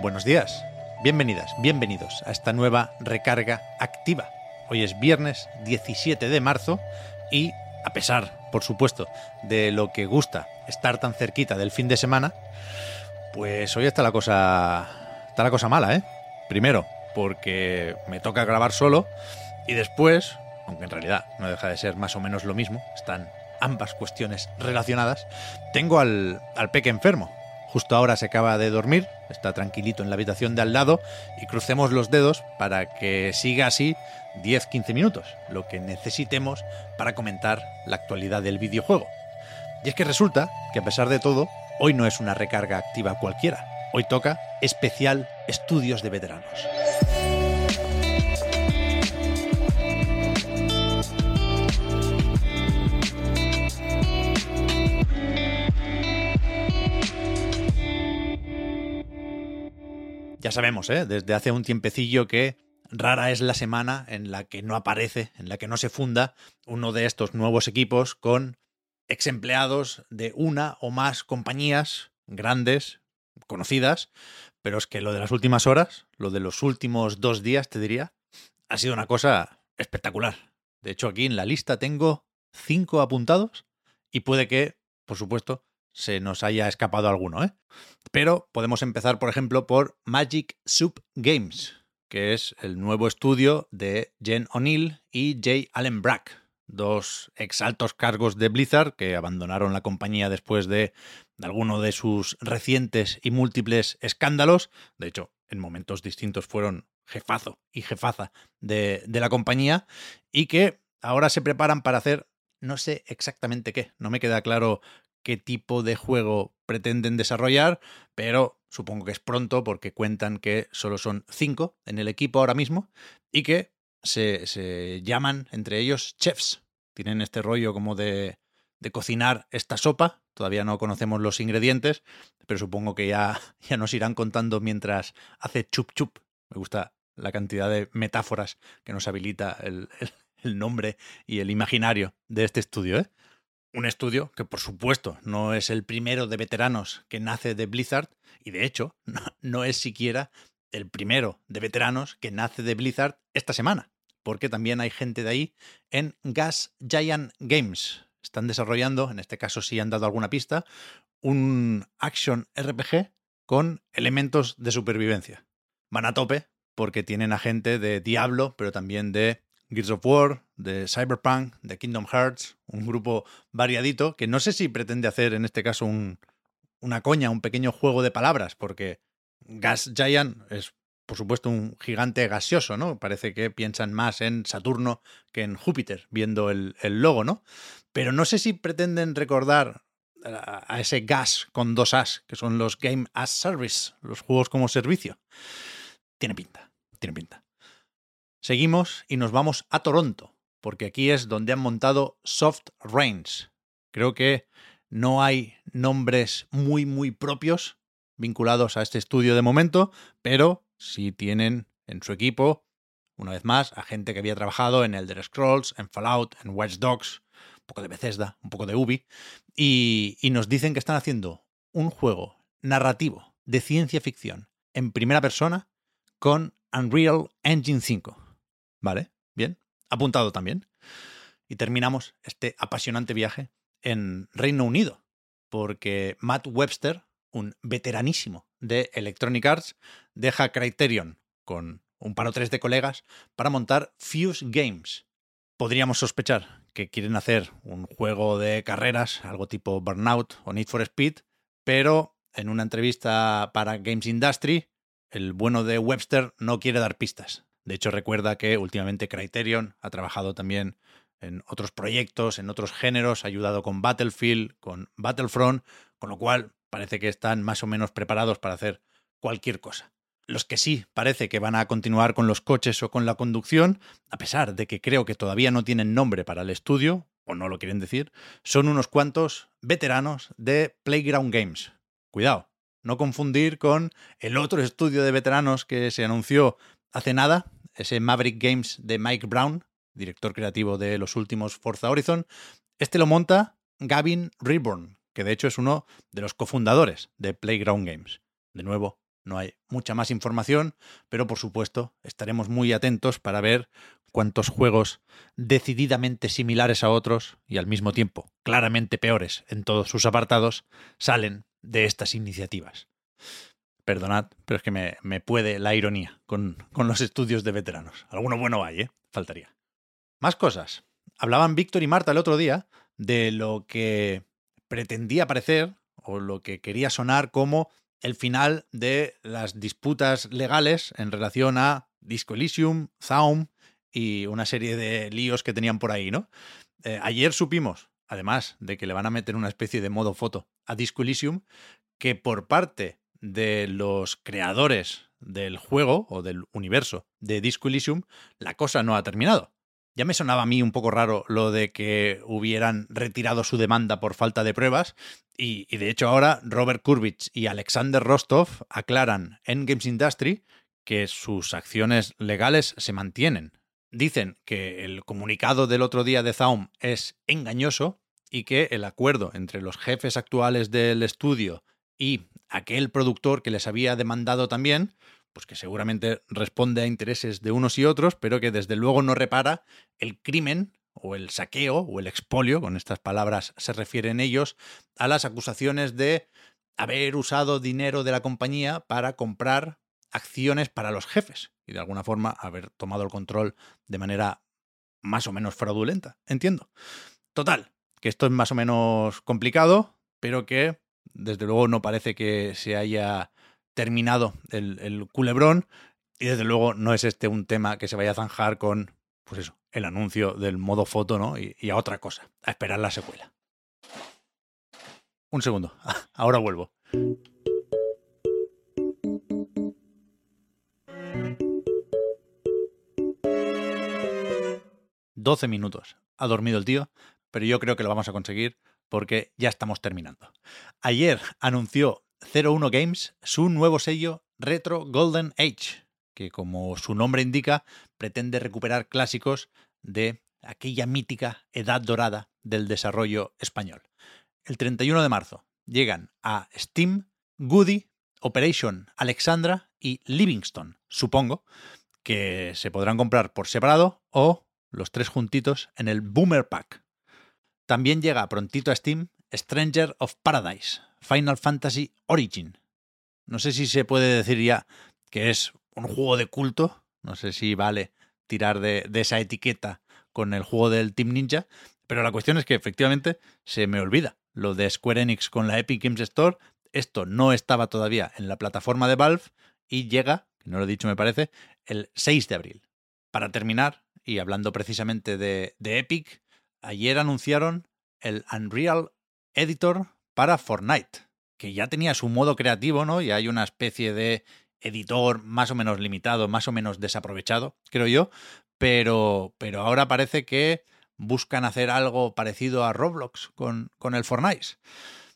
Buenos días, bienvenidas, bienvenidos a esta nueva recarga activa. Hoy es viernes 17 de marzo y a pesar, por supuesto, de lo que gusta estar tan cerquita del fin de semana, pues hoy está la cosa está la cosa mala, ¿eh? Primero, porque me toca grabar solo y después, aunque en realidad no deja de ser más o menos lo mismo, están ambas cuestiones relacionadas, tengo al, al peque enfermo. Justo ahora se acaba de dormir, está tranquilito en la habitación de al lado y crucemos los dedos para que siga así 10-15 minutos, lo que necesitemos para comentar la actualidad del videojuego. Y es que resulta que a pesar de todo, hoy no es una recarga activa cualquiera, hoy toca especial estudios de veteranos. Ya sabemos, ¿eh? desde hace un tiempecillo que rara es la semana en la que no aparece, en la que no se funda uno de estos nuevos equipos con ex empleados de una o más compañías grandes, conocidas, pero es que lo de las últimas horas, lo de los últimos dos días, te diría, ha sido una cosa espectacular. De hecho, aquí en la lista tengo cinco apuntados y puede que, por supuesto, se nos haya escapado alguno, ¿eh? Pero podemos empezar, por ejemplo, por Magic Soup Games, que es el nuevo estudio de Jen O'Neill y Jay Allen Brack, dos exaltos cargos de Blizzard que abandonaron la compañía después de, alguno de sus recientes y múltiples escándalos. De hecho, en momentos distintos fueron jefazo y jefaza de la compañía y que ahora se preparan para hacer no sé exactamente qué, no me queda claro qué tipo de juego pretenden desarrollar, pero supongo que es pronto porque cuentan que solo son cinco en el equipo ahora mismo y que se, se llaman entre ellos chefs. Tienen este rollo como de, de cocinar esta sopa. Todavía no conocemos los ingredientes, pero supongo que ya, ya nos irán contando mientras hace chup chup. Me gusta la cantidad de metáforas que nos habilita el, el, el nombre y el imaginario de este estudio. ¿eh? Un estudio que, por supuesto, no es el primero de veteranos que nace de Blizzard, y de hecho, no, es siquiera el primero de veteranos que nace de Blizzard esta semana, porque también hay gente de ahí en Gas Giant Games. Están desarrollando, en este caso sí han dado alguna pista, un action RPG con elementos de supervivencia. Van a tope porque tienen a gente de Diablo, pero también de Gears of War, de Cyberpunk, de Kingdom Hearts, un grupo variadito que no sé si pretende hacer en este caso un, una coña, un pequeño juego de palabras, porque Gas Giant es por supuesto un gigante gaseoso, ¿no? Parece que piensan más en Saturno que en Júpiter, viendo el, logo, ¿no? Pero no sé si pretenden recordar a, a ese gas con dos as, que son los Game as Service, los juegos como servicio. Tiene pinta, tiene pinta. Seguimos y nos vamos a Toronto, porque aquí es donde han montado Soft Reigns. Creo que no hay nombres muy, muy propios vinculados a este estudio de momento, pero sí tienen en su equipo, una vez más, a gente que había trabajado en Elder Scrolls, en Fallout, en Watch Dogs, un poco de Bethesda, un poco de Ubi, y, y nos dicen que están haciendo un juego narrativo de ciencia ficción en primera persona con Unreal Engine 5. Vale, bien. Apuntado también. Y terminamos este apasionante viaje en Reino Unido, porque Matt Webster, un veteranísimo de Electronic Arts, deja Criterion con un par o tres de colegas para montar Fuse Games. Podríamos sospechar que quieren hacer un juego de carreras, algo tipo Burnout o Need for Speed, pero en una entrevista para Games Industry, el bueno de Webster no quiere dar pistas. De hecho, recuerda que últimamente Criterion ha trabajado también en otros proyectos, en otros géneros, ha ayudado con Battlefield, con Battlefront, con lo cual parece que están más o menos preparados para hacer cualquier cosa. Los que sí parece que van a continuar con los coches o con la conducción, a pesar de que creo que todavía no tienen nombre para el estudio, o no lo quieren decir, son unos cuantos veteranos de Playground Games. Cuidado, no confundir con el otro estudio de veteranos que se anunció hace nada, ese Maverick Games de Mike Brown, director creativo de los últimos Forza Horizon. Este lo monta Gavin Reborn, que de hecho es uno de los cofundadores de Playground Games. De nuevo, no hay mucha más información, pero por supuesto estaremos muy atentos para ver cuántos juegos decididamente similares a otros y al mismo tiempo claramente peores en todos sus apartados salen de estas iniciativas. Perdonad, pero es que me, puede la ironía con, los estudios de veteranos. Alguno bueno hay, ¿eh? Faltaría. Más cosas. Hablaban Víctor y Marta el otro día de lo que pretendía parecer o lo que quería sonar como el final de las disputas legales en relación a Disco Elysium, Zaum y una serie de líos que tenían por ahí, ¿no? Eh, ayer supimos, además de que le van a meter una especie de modo foto a Disco Elysium, que por parte de los creadores del juego o del universo de Disco Elysium, la cosa no ha terminado. Ya me sonaba a mí un poco raro lo de que hubieran retirado su demanda por falta de pruebas y, de hecho ahora Robert Kurbich y Alexander Rostov aclaran en Games Industry que sus acciones legales se mantienen. Dicen que el comunicado del otro día de Zaum es engañoso y que el acuerdo entre los jefes actuales del estudio y aquel productor que les había demandado también, pues que seguramente responde a intereses de unos y otros, pero que desde luego no repara el crimen o el saqueo o el expolio, con estas palabras se refieren ellos, a las acusaciones de haber usado dinero de la compañía para comprar acciones para los jefes y de alguna forma haber tomado el control de manera más o menos fraudulenta, entiendo. Total, que esto es más o menos complicado, pero que desde luego no parece que se haya terminado el, culebrón y desde luego no es este un tema que se vaya a zanjar con, pues eso, el anuncio del modo foto, ¿no? Y, y a otra cosa, a esperar la secuela. Un segundo, ahora vuelvo. 12 minutos. Ha dormido el tío, pero yo creo que lo vamos a conseguir porque ya estamos terminando. Ayer anunció 01 Games su nuevo sello Retro Golden Age, que como su nombre indica, pretende recuperar clásicos de aquella mítica edad dorada del desarrollo español. El 31 de marzo llegan a Steam, Goody, Operation Alexandra y Livingston, supongo, que se podrán comprar por separado o los tres juntitos en el Boomer Pack. También llega prontito a Steam Stranger of Paradise, Final Fantasy Origin. No sé si se puede decir ya que es un juego de culto, no sé si vale tirar de, esa etiqueta con el juego del Team Ninja, pero la cuestión es que efectivamente se me olvida lo de Square Enix con la Epic Games Store. Esto no estaba todavía en la plataforma de Valve y llega, que no lo he dicho me parece, el 6 de abril. Para terminar, y hablando precisamente de, de Epic, ayer anunciaron el Unreal Editor para Fortnite, que ya tenía su modo creativo, ¿no? Y hay una especie de editor más o menos limitado, más o menos desaprovechado, creo yo, pero, pero ahora parece que buscan hacer algo parecido a Roblox con, con el Fortnite.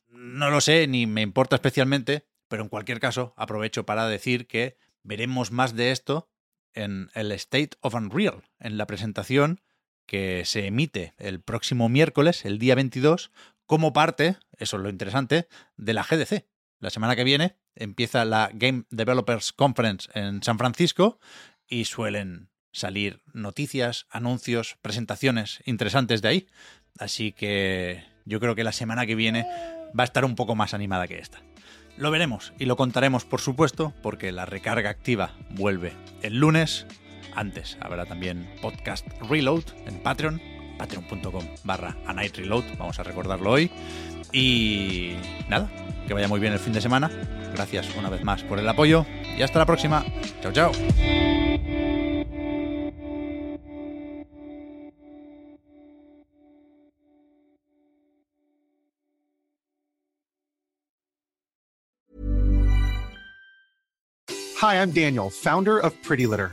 No lo sé, ni me importa especialmente, pero en cualquier caso aprovecho para decir que veremos más de esto en el State of Unreal, en la presentación que se emite el próximo miércoles, el día 22, como parte, eso es lo interesante, de la GDC. La semana que viene empieza la Game Developers Conference en San Francisco y suelen salir noticias, anuncios, presentaciones interesantes de ahí. Así que yo creo que la semana que viene va a estar un poco más animada que esta. Lo veremos y lo contaremos, por supuesto, porque la recarga activa vuelve el lunes antes. Habrá también podcast Reload en Patreon, patreon.com barra a Night Reload, vamos a recordarlo hoy. Y nada, que vaya muy bien el fin de semana. Gracias una vez más por el apoyo y hasta la próxima. Chao, chao. Hi, I'm Daniel, founder of Pretty Litter.